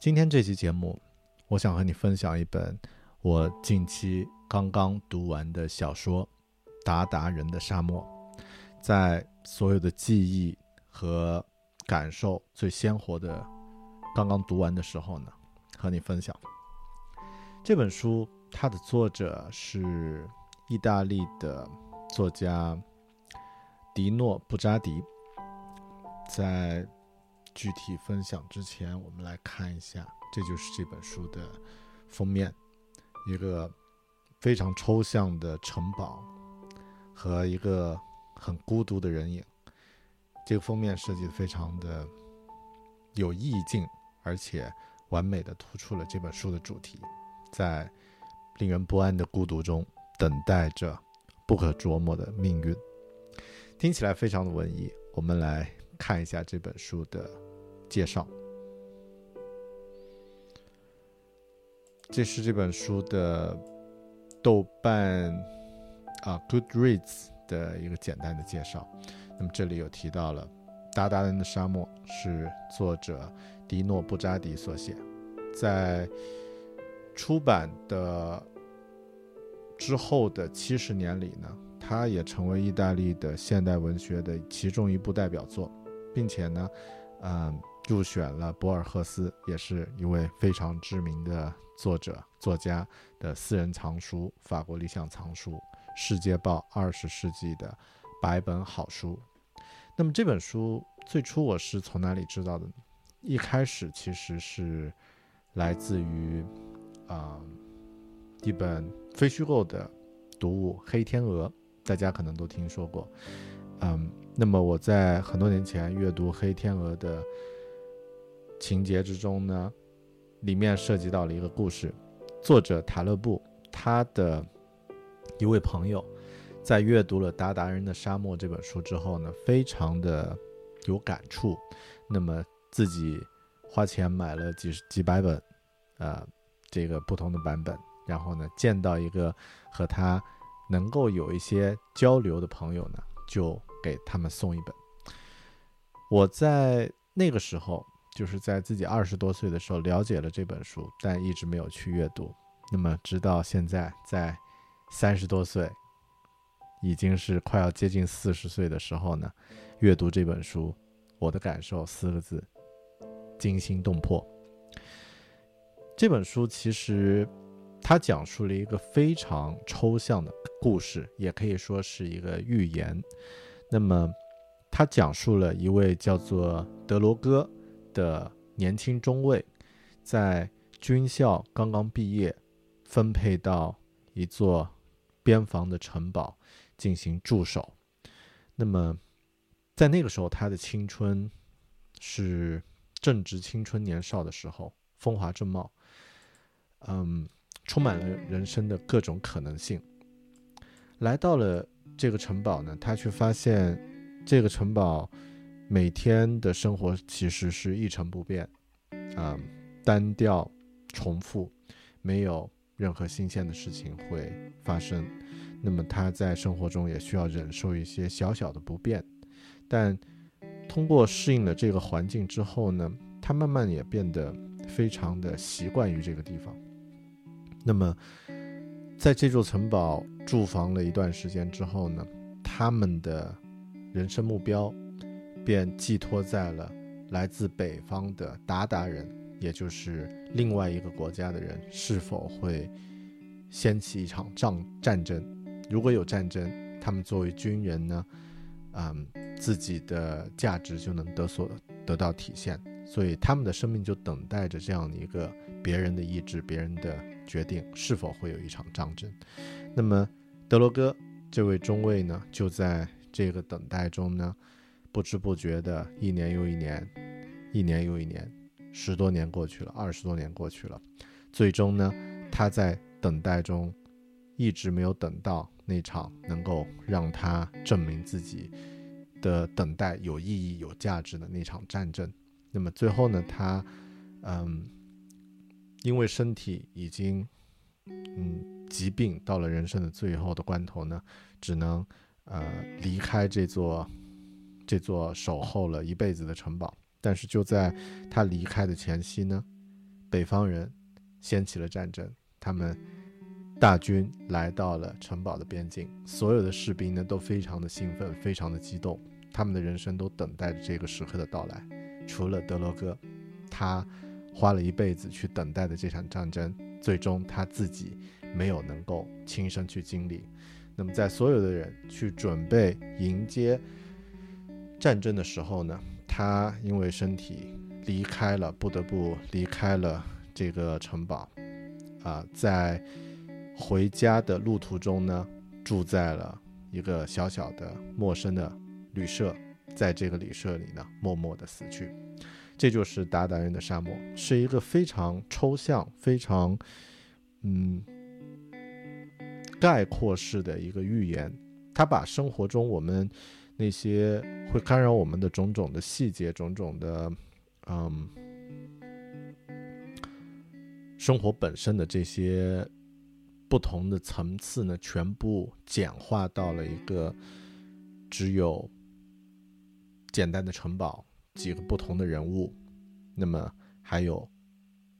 今天这期节目，我想和你分享一本我近期刚刚读完的小说《达达人的沙漠》。在所有的记忆和感受最鲜活的刚刚读完的时候呢，和你分享这本书。它的作者是意大利的作家迪诺布扎迪。在具体分享之前，我们来看一下，这就是这本书的封面，一个非常抽象的城堡和一个很孤独的人影。这个封面设计的非常的有意境，而且完美的突出了这本书的主题，在令人不安的孤独中等待着不可琢磨的命运。听起来非常的文艺，我们来看一下这本书的。介绍，这是这本书的豆瓣啊 Goodreads 的一个简单的介绍。那么这里有提到了《达达人的沙漠》是作者迪诺布扎迪所写，在出版的之后的七十年里呢，它也成为意大利的现代文学的其中一部代表作，并且呢，嗯。入选了博尔赫斯，也是一位非常知名的作者作家的私人藏书——法国理想藏书《世界报》二十世纪的百本好书。那么这本书最初我是从哪里知道的呢？一开始其实是来自于啊一本非虚构的读物《黑天鹅》，大家可能都听说过。嗯，那么我在很多年前阅读《黑天鹅》的。情节之中呢，里面涉及到了一个故事。作者塔勒布他的一位朋友，在阅读了《达达人的沙漠》这本书之后呢，非常的有感触。那么自己花钱买了几十几百本，呃，这个不同的版本。然后呢，见到一个和他能够有一些交流的朋友呢，就给他们送一本。我在那个时候。就是在自己二十多岁的时候了解了这本书，但一直没有去阅读。那么直到现在，在三十多岁，已经是快要接近四十岁的时候呢，阅读这本书，我的感受四个字：惊心动魄。这本书其实它讲述了一个非常抽象的故事，也可以说是一个寓言。那么他讲述了一位叫做德罗戈。的年轻中尉，在军校刚刚毕业，分配到一座边防的城堡进行驻守。那么，在那个时候，他的青春是正值青春年少的时候，风华正茂，嗯，充满了人生的各种可能性。来到了这个城堡呢，他却发现这个城堡每天的生活其实是一成不变，啊，单调。重复，没有任何新鲜的事情会发生。那么他在生活中也需要忍受一些小小的不便，但通过适应了这个环境之后呢，他慢慢也变得非常的习惯于这个地方。那么在这座城堡驻防了一段时间之后呢，他们的人生目标便寄托在了来自北方的鞑靼人。也就是另外一个国家的人是否会掀起一场战战争？如果有战争，他们作为军人呢，嗯，自己的价值就能得所得到体现，所以他们的生命就等待着这样的一个别人的意志、别人的决定，是否会有一场战争。那么德罗哥这位中尉呢，就在这个等待中呢，不知不觉的一年又一年，一年又一年。十多年过去了，二十多年过去了，最终呢，他在等待中，一直没有等到那场能够让他证明自己的等待有意义、有价值的那场战争。那么最后呢，他，嗯，因为身体已经，嗯，疾病到了人生的最后的关头呢，只能，呃，离开这座，这座守候了一辈子的城堡。但是就在他离开的前夕呢，北方人掀起了战争，他们大军来到了城堡的边境，所有的士兵呢都非常的兴奋，非常的激动，他们的人生都等待着这个时刻的到来。除了德罗哥，他花了一辈子去等待的这场战争，最终他自己没有能够亲身去经历。那么在所有的人去准备迎接战争的时候呢？他因为身体离开了，不得不离开了这个城堡，啊，在回家的路途中呢，住在了一个小小的陌生的旅社，在这个旅社里呢，默默的死去。这就是达达人的沙漠，是一个非常抽象、非常嗯概括式的一个寓言。他把生活中我们。那些会干扰我们的种种的细节，种种的，嗯，生活本身的这些不同的层次呢，全部简化到了一个只有简单的城堡，几个不同的人物，那么还有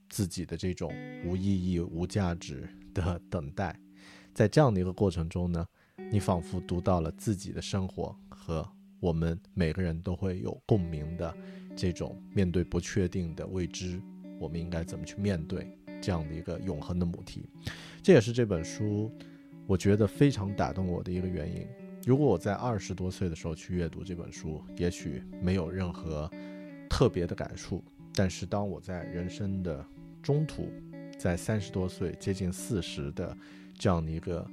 自己的这种无意义、无价值的等待，在这样的一个过程中呢，你仿佛读到了自己的生活。和我们每个人都会有共鸣的这种面对不确定的未知，我们应该怎么去面对这样的一个永恒的母题？这也是这本书我觉得非常打动我的一个原因。如果我在二十多岁的时候去阅读这本书，也许没有任何特别的感触。但是当我在人生的中途，在三十多岁接近四十的这样的一个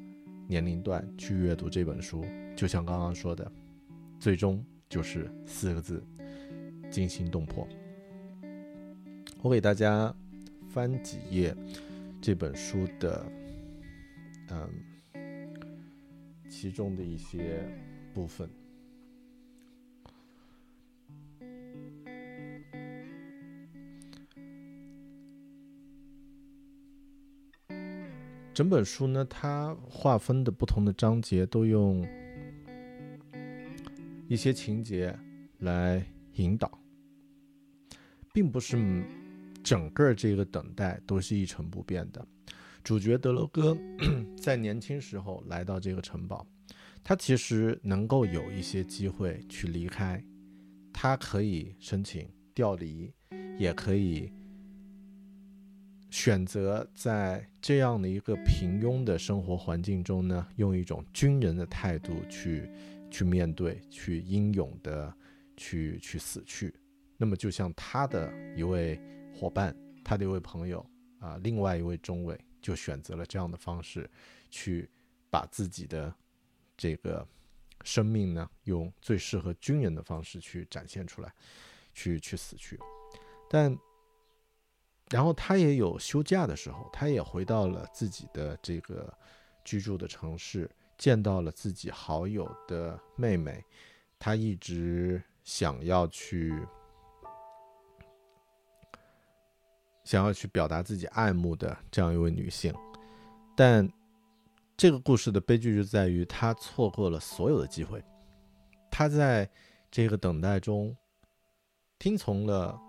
年龄段去阅读这本书，就像刚刚说的。最终就是四个字：惊心动魄。我给大家翻几页这本书的，嗯，其中的一些部分。整本书呢，它划分的不同的章节都用。一些情节来引导，并不是整个这个等待都是一成不变的。主角德罗哥 在年轻时候来到这个城堡，他其实能够有一些机会去离开，他可以申请调离，也可以选择在这样的一个平庸的生活环境中呢，用一种军人的态度去。去面对，去英勇的去去死去。那么，就像他的一位伙伴，他的一位朋友，啊，另外一位中尉就选择了这样的方式，去把自己的这个生命呢，用最适合军人的方式去展现出来，去去死去。但然后他也有休假的时候，他也回到了自己的这个居住的城市，见到了自己好友的妹妹，他一直想要去。想要去表达自己爱慕的这样一位女性，但这个故事的悲剧就在于她错过了所有的机会。她在这个等待中，听从了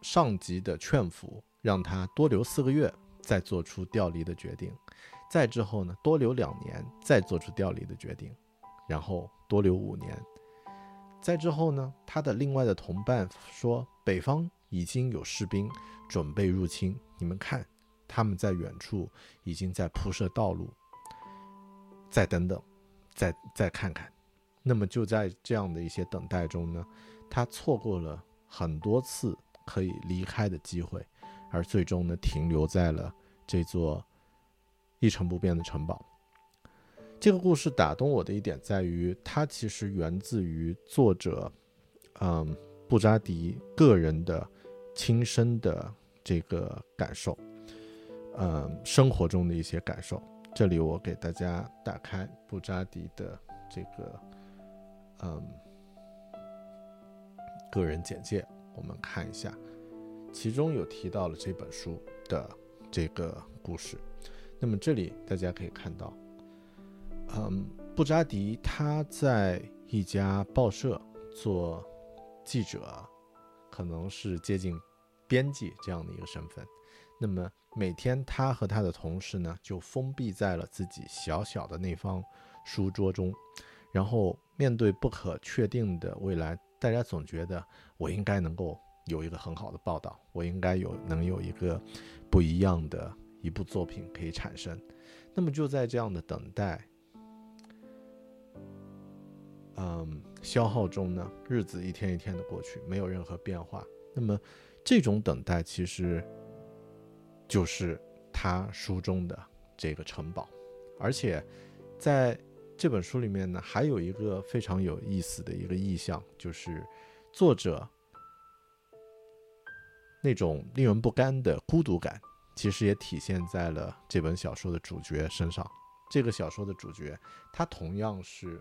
上级的劝服，让她多留四个月，再做出调离的决定。再之后呢，多留两年，再做出调离的决定，然后多留五年。再之后呢，他的另外的同伴说，北方。已经有士兵准备入侵，你们看，他们在远处已经在铺设道路。再等等，再再看看。那么就在这样的一些等待中呢，他错过了很多次可以离开的机会，而最终呢，停留在了这座一成不变的城堡。这个故事打动我的一点在于，它其实源自于作者，嗯，布扎迪个人的。亲身的这个感受，嗯，生活中的一些感受。这里我给大家打开布扎迪的这个，嗯，个人简介，我们看一下，其中有提到了这本书的这个故事。那么这里大家可以看到，嗯，布扎迪他在一家报社做记者，可能是接近。编辑这样的一个身份，那么每天他和他的同事呢，就封闭在了自己小小的那方书桌中，然后面对不可确定的未来，大家总觉得我应该能够有一个很好的报道，我应该有能有一个不一样的一部作品可以产生。那么就在这样的等待，嗯，消耗中呢，日子一天一天的过去，没有任何变化。那么。这种等待其实就是他书中的这个城堡，而且在这本书里面呢，还有一个非常有意思的一个意象，就是作者那种令人不甘的孤独感，其实也体现在了这本小说的主角身上。这个小说的主角，他同样是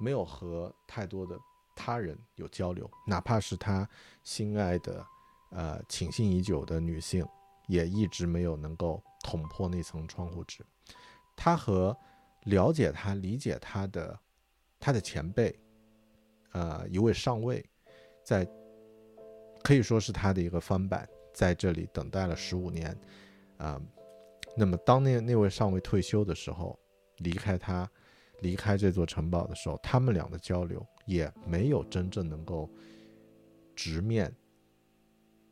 没有和太多的。他人有交流，哪怕是他心爱的、呃倾心已久的女性，也一直没有能够捅破那层窗户纸。他和了解他、理解他的他的前辈，呃，一位上尉，在可以说是他的一个翻版，在这里等待了十五年，啊，那么当那那位上尉退休的时候，离开他。离开这座城堡的时候，他们俩的交流也没有真正能够直面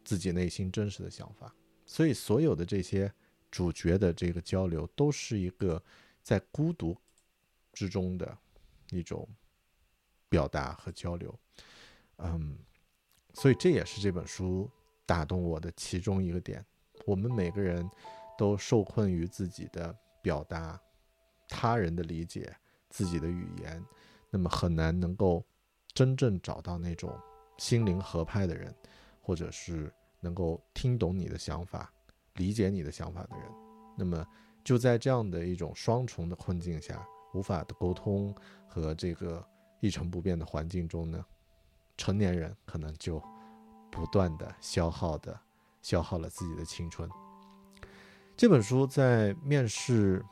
自己内心真实的想法，所以所有的这些主角的这个交流，都是一个在孤独之中的一种表达和交流。嗯，所以这也是这本书打动我的其中一个点。我们每个人都受困于自己的表达，他人的理解。自己的语言，那么很难能够真正找到那种心灵合拍的人，或者是能够听懂你的想法、理解你的想法的人。那么就在这样的一种双重的困境下，无法的沟通和这个一成不变的环境中呢，成年人可能就不断的消耗的消耗了自己的青春。这本书在面试，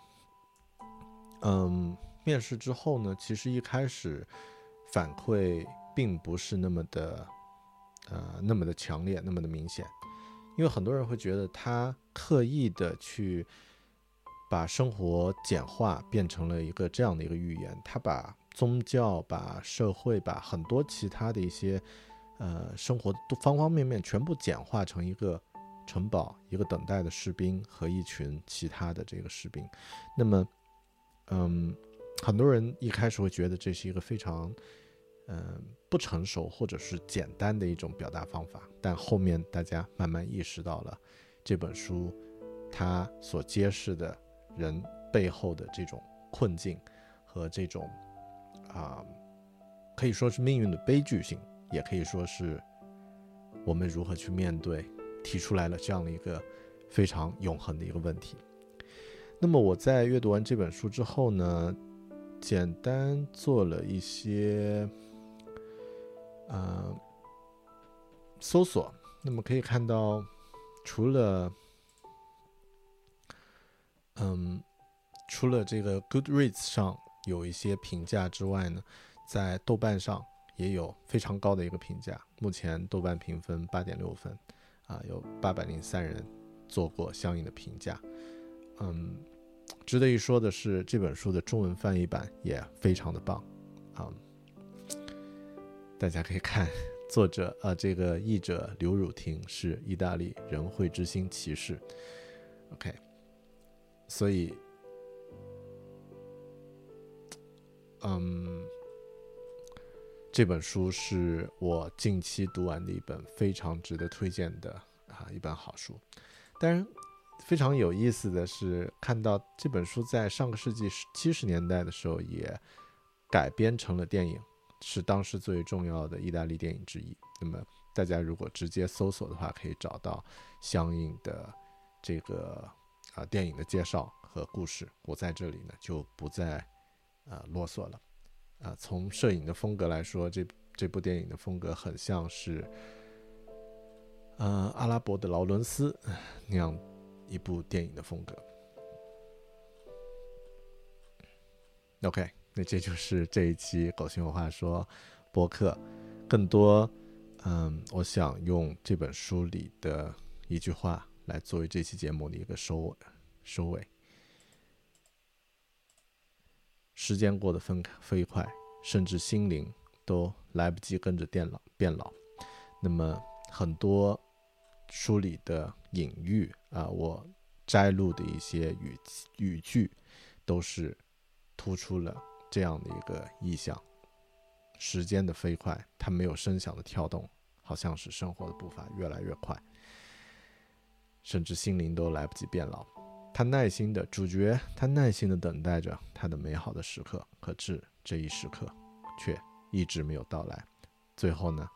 嗯。面试之后呢，其实一开始反馈并不是那么的，呃，那么的强烈，那么的明显，因为很多人会觉得他刻意的去把生活简化，变成了一个这样的一个语言，他把宗教、把社会、把很多其他的一些呃生活方方面面全部简化成一个城堡、一个等待的士兵和一群其他的这个士兵，那么，嗯。很多人一开始会觉得这是一个非常，嗯，不成熟或者是简单的一种表达方法，但后面大家慢慢意识到了，这本书它所揭示的人背后的这种困境和这种啊，可以说是命运的悲剧性，也可以说是我们如何去面对，提出来了这样的一个非常永恒的一个问题。那么我在阅读完这本书之后呢，简单做了一些呃搜索，那么可以看到，除了嗯，除了这个 Goodreads 上有一些评价之外呢，在豆瓣上也有非常高的一个评价，目前豆瓣评分八点六分，啊，有八百零三人做过相应的评价。嗯，值得一说的是，这本书的中文翻译版也非常的棒啊！大家可以看，作者啊，这个译者刘汝婷是意大利人会之星骑士。OK，所以，嗯，这本书是我近期读完的一本非常值得推荐的啊一本好书，当然。非常有意思的是，看到这本书在上个世纪七十年代的时候也改编成了电影，是当时最重要的意大利电影之一。那么大家如果直接搜索的话，可以找到相应的这个啊电影的介绍和故事。我在这里呢就不再啊啰嗦了。啊，从摄影的风格来说，这这部电影的风格很像是呃阿拉伯的劳伦斯那样。一部电影的风格。OK，那这就是这一期狗熊有话说播客。更多，嗯，我想用这本书里的一句话来作为这期节目的一个收尾。收尾。时间过得飞飞快，甚至心灵都来不及跟着变老变老。那么很多。书里的隐喻啊，我摘录的一些语语句，都是突出了这样的一个意象：时间的飞快，它没有声响的跳动，好像是生活的步伐越来越快，甚至心灵都来不及变老。他耐心的主角，他耐心的等待着他的美好的时刻，可是这一时刻却一直没有到来。最后呢，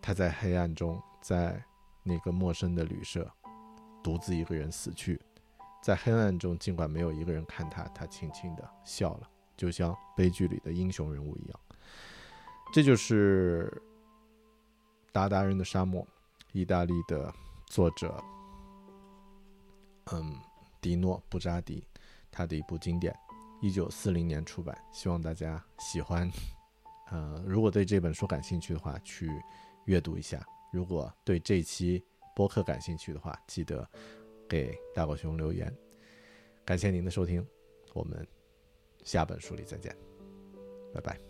他在黑暗中，在。那个陌生的旅社，独自一个人死去，在黑暗中，尽管没有一个人看他，他轻轻地笑了，就像悲剧里的英雄人物一样。这就是《达达人的沙漠》，意大利的作者，嗯，迪诺·布扎迪，他的一部经典，一九四零年出版，希望大家喜欢。呃，如果对这本书感兴趣的话，去阅读一下。如果对这期播客感兴趣的话，记得给大狗熊留言。感谢您的收听，我们下本书里再见，拜拜。